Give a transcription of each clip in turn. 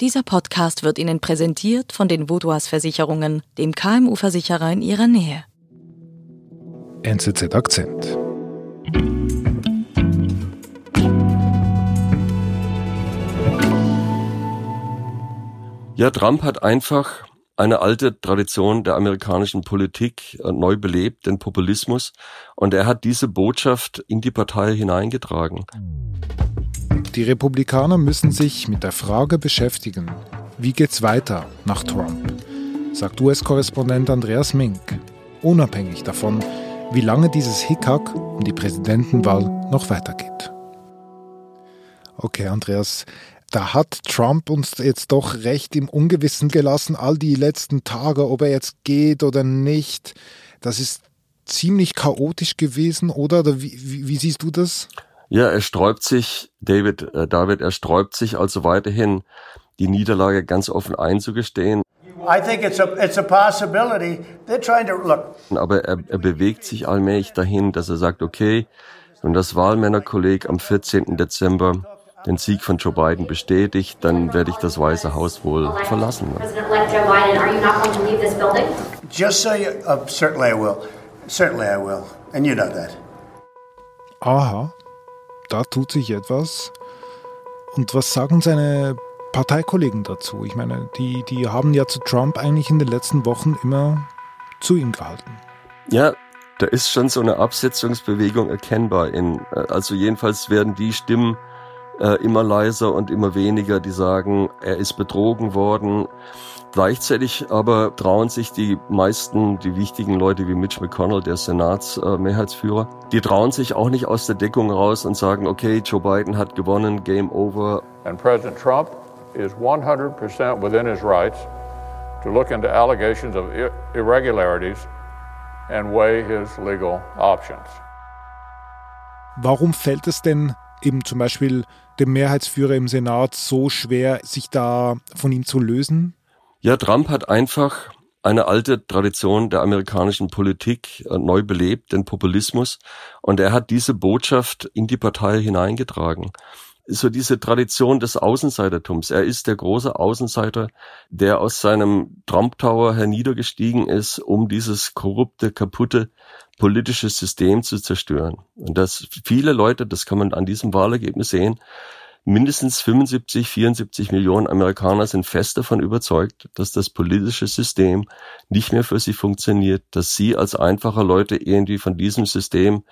Dieser Podcast wird Ihnen präsentiert von den Vodouas Versicherungen, dem KMU-Versicherer in Ihrer Nähe. NZZ Akzent. Ja, Trump hat einfach eine alte Tradition der amerikanischen Politik äh, neu belebt, den Populismus. Und er hat diese Botschaft in die Partei hineingetragen. Die Republikaner müssen sich mit der Frage beschäftigen, wie geht's weiter nach Trump, sagt US-Korrespondent Andreas Mink, unabhängig davon, wie lange dieses Hickhack um die Präsidentenwahl noch weitergeht. Okay, Andreas, da hat Trump uns jetzt doch recht im Ungewissen gelassen, all die letzten Tage, ob er jetzt geht oder nicht. Das ist ziemlich chaotisch gewesen, oder? oder wie, wie, wie, siehst du das? Ja, er sträubt sich, David, äh, David, er sträubt sich also weiterhin, die Niederlage ganz offen einzugestehen. I think it's a, it's a possibility. They're trying to look. Aber er, er bewegt sich allmählich dahin, dass er sagt, okay, wenn das Wahlmännerkolleg am 14. Dezember den Sieg von Joe Biden bestätigt, dann werde ich das Weiße Haus wohl verlassen. Just so you, uh, certainly I will. Certainly I will. And you know that. Aha, da tut sich etwas. Und was sagen seine Parteikollegen dazu? Ich meine, die, die haben ja zu Trump eigentlich in den letzten Wochen immer zu ihm gehalten. Ja, da ist schon so eine Absetzungsbewegung erkennbar. In, äh, also jedenfalls werden die Stimmen äh, immer leiser und immer weniger, die sagen, er ist betrogen worden. Gleichzeitig aber trauen sich die meisten, die wichtigen Leute wie Mitch McConnell, der Senatsmehrheitsführer, die trauen sich auch nicht aus der Deckung raus und sagen, okay, Joe Biden hat gewonnen, Game over. And President Trump is 100% within his rights to look into allegations of irregularities and weigh his legal options. Warum fällt es denn eben zum Beispiel dem Mehrheitsführer im Senat so schwer, sich da von ihm zu lösen? Ja, Trump hat einfach eine alte Tradition der amerikanischen Politik äh, neu belebt, den Populismus. Und er hat diese Botschaft in die Partei hineingetragen. So diese Tradition des Außenseitertums. Er ist der große Außenseiter, der aus seinem Trump Tower herniedergestiegen ist, um dieses korrupte, kaputte politische System zu zerstören. Und dass viele Leute, das kann man an diesem Wahlergebnis sehen, mindestens 75, 74 Millionen Amerikaner sind fest davon überzeugt, dass das politische System nicht mehr für sie funktioniert, dass sie als einfache Leute irgendwie von diesem System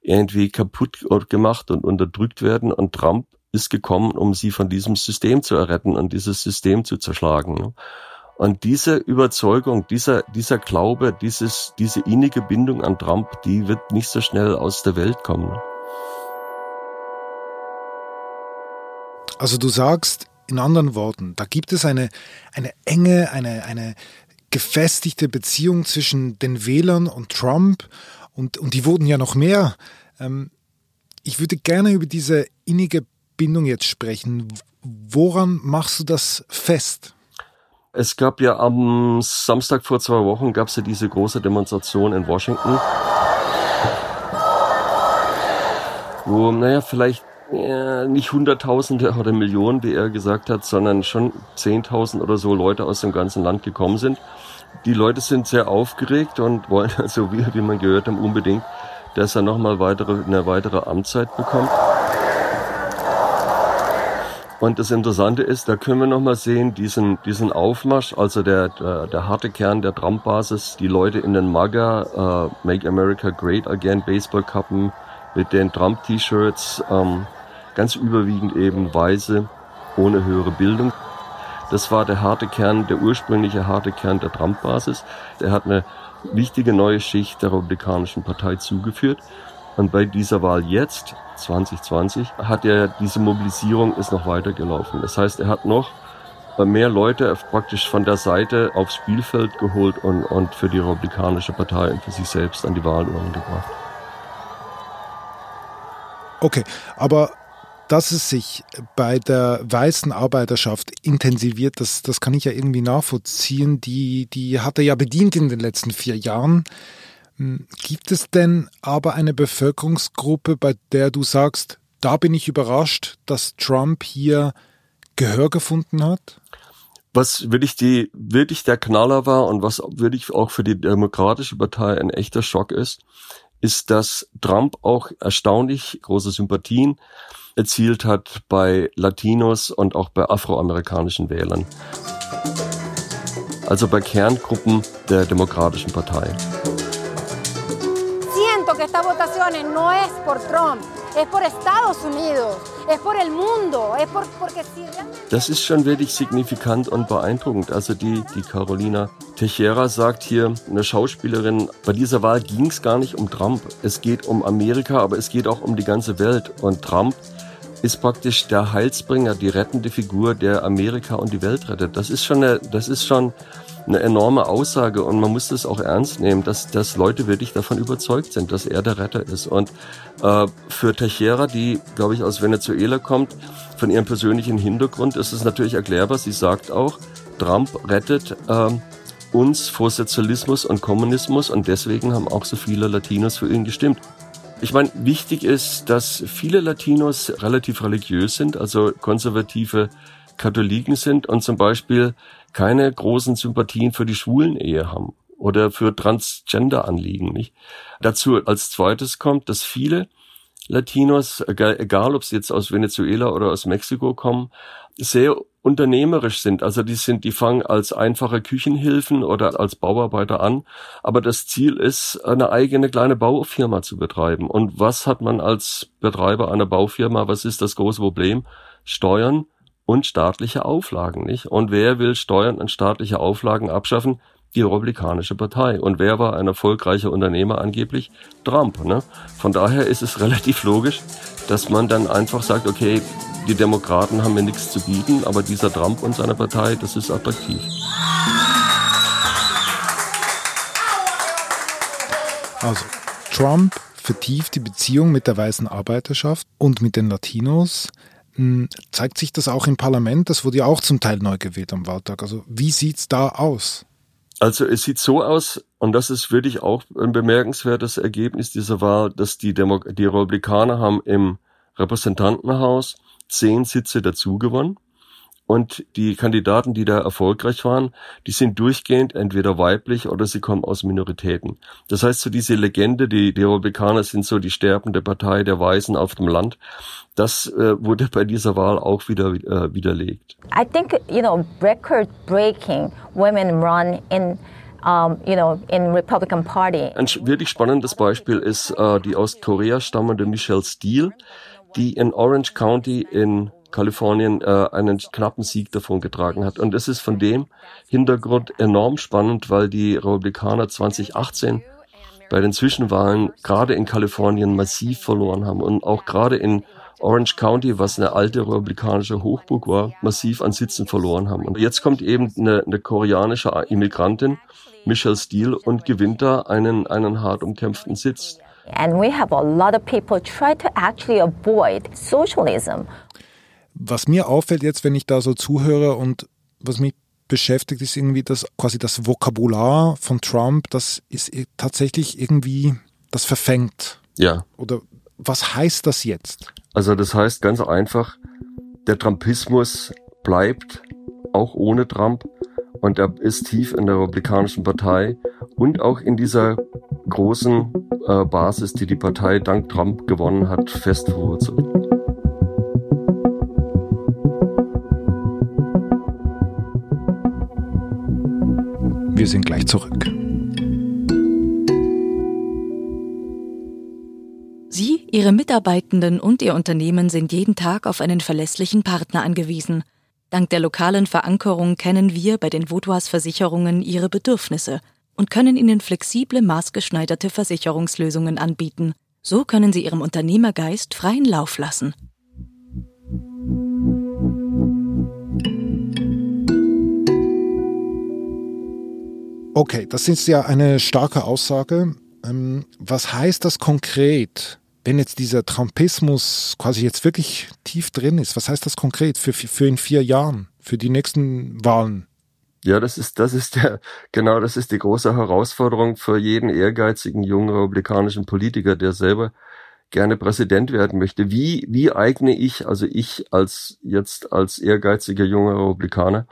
irgendwie kaputt gemacht und unterdrückt werden und Trump ist gekommen, um sie von diesem System zu erretten und dieses System zu zerschlagen. Und diese Überzeugung, dieser, dieser Glaube, dieses, diese innige Bindung an Trump, die wird nicht so schnell aus der Welt kommen. Also du sagst in anderen Worten, da gibt es eine, eine enge, eine, eine gefestigte Beziehung zwischen den Wählern und Trump und, und die wurden ja noch mehr. Ähm, ich würde gerne über diese innige Bindung jetzt sprechen. Woran machst du das fest? Es gab ja am Samstag vor zwei Wochen gab es ja diese große Demonstration in Washington, wo, naja, vielleicht äh, nicht Hunderttausende oder Millionen, wie er gesagt hat, sondern schon Zehntausend oder so Leute aus dem ganzen Land gekommen sind. Die Leute sind sehr aufgeregt und wollen also, wie, wie man gehört hat, unbedingt, dass er nochmal weitere, eine weitere Amtszeit bekommt. Und das Interessante ist, da können wir nochmal sehen, diesen, diesen Aufmarsch, also der, der, der harte Kern der Trump-Basis, die Leute in den MAGA, uh, Make America Great Again, Baseballkappen mit den Trump-T-Shirts, ähm, ganz überwiegend eben Weiße, ohne höhere Bildung. Das war der harte Kern, der ursprüngliche harte Kern der Trump-Basis. Der hat eine wichtige neue Schicht der Republikanischen Partei zugeführt. Und bei dieser Wahl jetzt, 2020, hat er diese Mobilisierung ist noch weitergelaufen. Das heißt, er hat noch mehr Leute praktisch von der Seite aufs Spielfeld geholt und, und für die Republikanische Partei und für sich selbst an die Wahlurne gebracht. Okay, aber dass es sich bei der weißen Arbeiterschaft intensiviert, das, das kann ich ja irgendwie nachvollziehen. Die, die hat er ja bedient in den letzten vier Jahren. Hm, gibt es denn aber eine Bevölkerungsgruppe, bei der du sagst, da bin ich überrascht, dass Trump hier Gehör gefunden hat? Was wirklich die, wirklich der Knaller war und was wirklich auch für die Demokratische Partei ein echter Schock ist, ist, dass Trump auch erstaunlich große Sympathien erzielt hat bei Latinos und auch bei afroamerikanischen Wählern. Also bei Kerngruppen der Demokratischen Partei. Siento que esta votación no es por Trump, es por Estados Unidos. Das ist schon wirklich signifikant und beeindruckend. Also die, die Carolina Teixeira sagt hier, eine Schauspielerin, bei dieser Wahl ging es gar nicht um Trump. Es geht um Amerika, aber es geht auch um die ganze Welt. Und Trump ist praktisch der Heilsbringer, die rettende Figur, der Amerika und die Welt rettet. Das ist schon eine, das ist schon eine enorme Aussage und man muss das auch ernst nehmen, dass, dass Leute wirklich davon überzeugt sind, dass er der Retter ist. Und äh, für Teixeira, die, glaube ich, aus Venezuela kommt, von ihrem persönlichen Hintergrund ist es natürlich erklärbar. Sie sagt auch, Trump rettet äh, uns vor Sozialismus und Kommunismus und deswegen haben auch so viele Latinos für ihn gestimmt. Ich meine, wichtig ist, dass viele Latinos relativ religiös sind, also konservative Katholiken sind und zum Beispiel keine großen Sympathien für die Schwulen-Ehe haben oder für Transgender-Anliegen, nicht? Dazu als zweites kommt, dass viele Latinos, egal ob sie jetzt aus Venezuela oder aus Mexiko kommen, sehr unternehmerisch sind. Also die sind, die fangen als einfache Küchenhilfen oder als Bauarbeiter an. Aber das Ziel ist, eine eigene kleine Baufirma zu betreiben. Und was hat man als Betreiber einer Baufirma? Was ist das große Problem? Steuern und staatliche Auflagen, nicht? Und wer will Steuern und staatliche Auflagen abschaffen? Die Republikanische Partei. Und wer war ein erfolgreicher Unternehmer angeblich? Trump, ne? Von daher ist es relativ logisch, dass man dann einfach sagt, okay, die Demokraten haben mir nichts zu bieten, aber dieser Trump und seine Partei, das ist attraktiv. Also, Trump vertieft die Beziehung mit der weißen Arbeiterschaft und mit den Latinos. Hm, zeigt sich das auch im Parlament? Das wurde ja auch zum Teil neu gewählt am Wahltag. Also wie sieht's da aus? Also es sieht so aus, und das ist wirklich auch ein bemerkenswertes Ergebnis dieser Wahl, dass die, Demo die Republikaner haben im Repräsentantenhaus zehn Sitze dazu gewonnen. Und die Kandidaten, die da erfolgreich waren, die sind durchgehend entweder weiblich oder sie kommen aus Minoritäten. Das heißt, so diese Legende, die, die Republikaner sind so die sterbende Partei der Weißen auf dem Land, das äh, wurde bei dieser Wahl auch wieder äh, widerlegt. I think, you know, record-breaking women run in um, you know, in Republican Party. Ein wirklich spannendes Beispiel ist äh, die aus Korea stammende Michelle Steele, die in Orange County in Kalifornien äh, einen knappen Sieg davon getragen hat. Und es ist von dem Hintergrund enorm spannend, weil die Republikaner 2018 bei den Zwischenwahlen gerade in Kalifornien massiv verloren haben und auch gerade in Orange County, was eine alte republikanische Hochburg war, massiv an Sitzen verloren haben. Und jetzt kommt eben eine, eine koreanische Immigrantin, Michelle Steele, und gewinnt da einen, einen hart umkämpften Sitz. And we have a lot of people try to actually avoid socialism. Was mir auffällt jetzt, wenn ich da so zuhöre und was mich beschäftigt, ist irgendwie das quasi das Vokabular von Trump, das ist tatsächlich irgendwie, das verfängt. Ja. Oder was heißt das jetzt? Also das heißt ganz einfach, der Trumpismus bleibt auch ohne Trump und er ist tief in der Republikanischen Partei und auch in dieser großen äh, Basis, die die Partei dank Trump gewonnen hat, fest verwurzelt. Wir sind gleich zurück. Sie, Ihre Mitarbeitenden und Ihr Unternehmen sind jeden Tag auf einen verlässlichen Partner angewiesen. Dank der lokalen Verankerung kennen wir bei den Vaudois Versicherungen Ihre Bedürfnisse und können Ihnen flexible, maßgeschneiderte Versicherungslösungen anbieten. So können Sie Ihrem Unternehmergeist freien Lauf lassen. Okay, das ist ja eine starke Aussage. Ähm, was heißt das konkret, wenn jetzt dieser Trumpismus quasi jetzt wirklich tief drin ist? Was heißt das konkret für, für in vier Jahren, für die nächsten Wahlen? Ja, das ist, das ist der, genau, das ist die große Herausforderung für jeden ehrgeizigen jungen republikanischen Politiker, der selber gerne Präsident werden möchte. Wie, wie eigne ich, also ich als jetzt als ehrgeiziger junger Republikaner,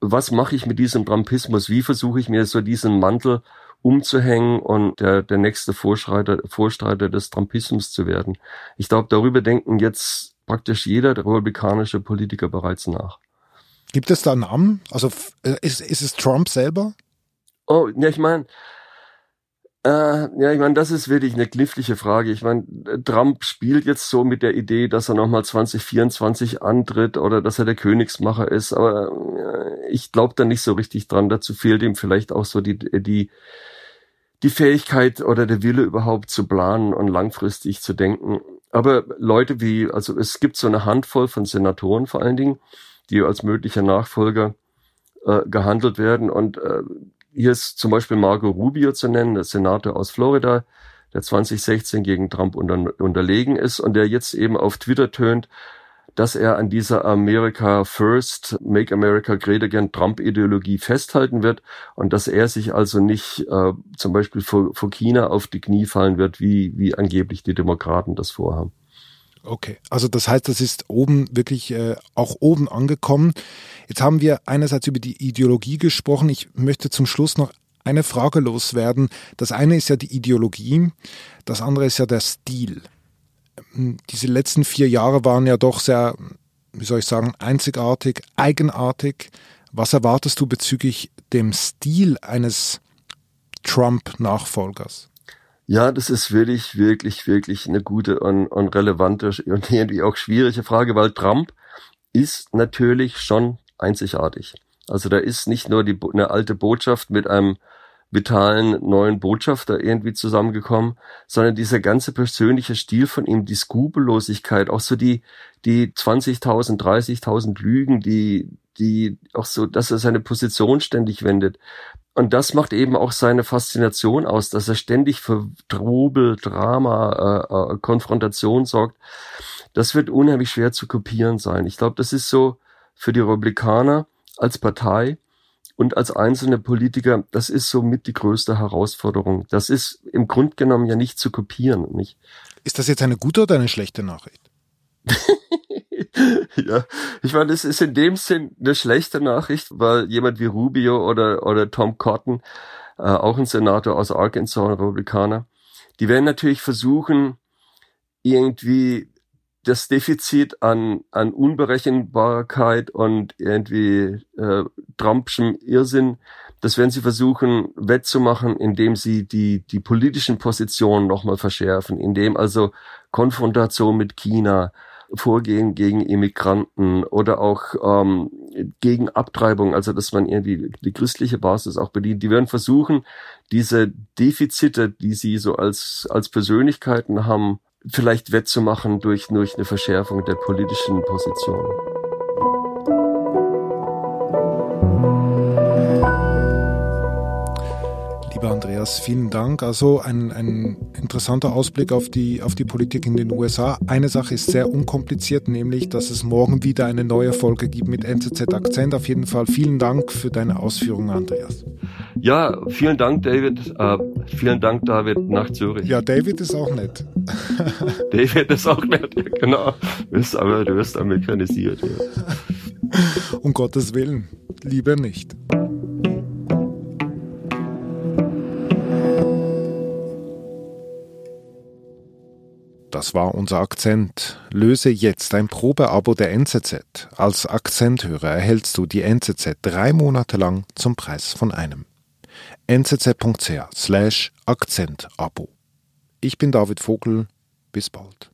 was mache ich mit diesem Trumpismus? Wie versuche ich mir so diesen Mantel umzuhängen und der, der nächste Vorschreiter, Vorstreiter des Trumpismus zu werden? Ich glaube, darüber denken jetzt praktisch jeder republikanische Politiker bereits nach. Gibt es da Namen? Also äh, ist, ist es Trump selber? Oh, ja, ich meine, äh, ja, ich meine, das ist wirklich eine knifflige Frage. Ich meine, Trump spielt jetzt so mit der Idee, dass er nochmal 2024 antritt oder dass er der Königsmacher ist, aber äh, ich glaube da nicht so richtig dran. Dazu fehlt ihm vielleicht auch so die, die, die Fähigkeit oder der Wille überhaupt zu planen und langfristig zu denken. Aber Leute wie, also es gibt so eine Handvoll von Senatoren vor allen Dingen, die als möglicher Nachfolger äh, gehandelt werden und äh, hier ist zum Beispiel Marco Rubio zu nennen, der Senator aus Florida, der 2016 gegen Trump unter, unterlegen ist und der jetzt eben auf Twitter tönt, dass er an dieser America First, Make America Great Again Trump-Ideologie festhalten wird und dass er sich also nicht äh, zum Beispiel vor, vor China auf die Knie fallen wird, wie, wie angeblich die Demokraten das vorhaben. Okay, also das heißt, das ist oben wirklich äh, auch oben angekommen. Jetzt haben wir einerseits über die Ideologie gesprochen. Ich möchte zum Schluss noch eine Frage loswerden. Das eine ist ja die Ideologie, das andere ist ja der Stil. Ähm, diese letzten vier Jahre waren ja doch sehr, wie soll ich sagen, einzigartig, eigenartig. Was erwartest du bezüglich dem Stil eines Trump-Nachfolgers? Ja, das ist wirklich, wirklich, wirklich eine gute und, und relevante und irgendwie auch schwierige Frage, weil Trump ist natürlich schon einzigartig. Also da ist nicht nur die, eine alte Botschaft mit einem vitalen neuen Botschafter irgendwie zusammengekommen, sondern dieser ganze persönliche Stil von ihm, die Skrupellosigkeit, auch so die, die 20.000, 30.000 Lügen, die, die auch so, dass er seine Position ständig wendet. Und das macht eben auch seine Faszination aus, dass er ständig für Trubel, Drama, äh, äh, Konfrontation sorgt. Das wird unheimlich schwer zu kopieren sein. Ich glaube, das ist so für die Republikaner als Partei und als einzelne Politiker, das ist somit die größte Herausforderung. Das ist im Grunde genommen ja nicht zu kopieren. Nicht? Ist das jetzt eine gute oder eine schlechte Nachricht? ja, ich meine, es ist in dem Sinn eine schlechte Nachricht, weil jemand wie Rubio oder, oder Tom Cotton, äh, auch ein Senator aus Arkansas, ein Republikaner, die werden natürlich versuchen, irgendwie das Defizit an, an Unberechenbarkeit und irgendwie äh, Trumpschem Irrsinn, das werden sie versuchen wettzumachen, indem sie die, die politischen Positionen nochmal verschärfen, indem also Konfrontation mit China, Vorgehen gegen Immigranten oder auch ähm, gegen Abtreibung, also dass man irgendwie die christliche Basis auch bedient. Die werden versuchen, diese Defizite, die sie so als, als Persönlichkeiten haben, vielleicht wettzumachen durch, durch eine Verschärfung der politischen Position. Andreas, vielen Dank. Also ein, ein interessanter Ausblick auf die, auf die Politik in den USA. Eine Sache ist sehr unkompliziert, nämlich, dass es morgen wieder eine neue Folge gibt mit NZZ Akzent. Auf jeden Fall vielen Dank für deine Ausführungen, Andreas. Ja, vielen Dank, David. Uh, vielen Dank, David, nach Zürich. Ja, David ist auch nett. David ist auch nett, genau. Du wirst, aber, du wirst amerikanisiert. Ja. Um Gottes Willen, lieber nicht. Das war unser Akzent. Löse jetzt ein Probeabo der NZZ. Als Akzenthörer erhältst du die NZZ drei Monate lang zum Preis von einem. nzz.ch slash Akzentabo. Ich bin David Vogel. Bis bald.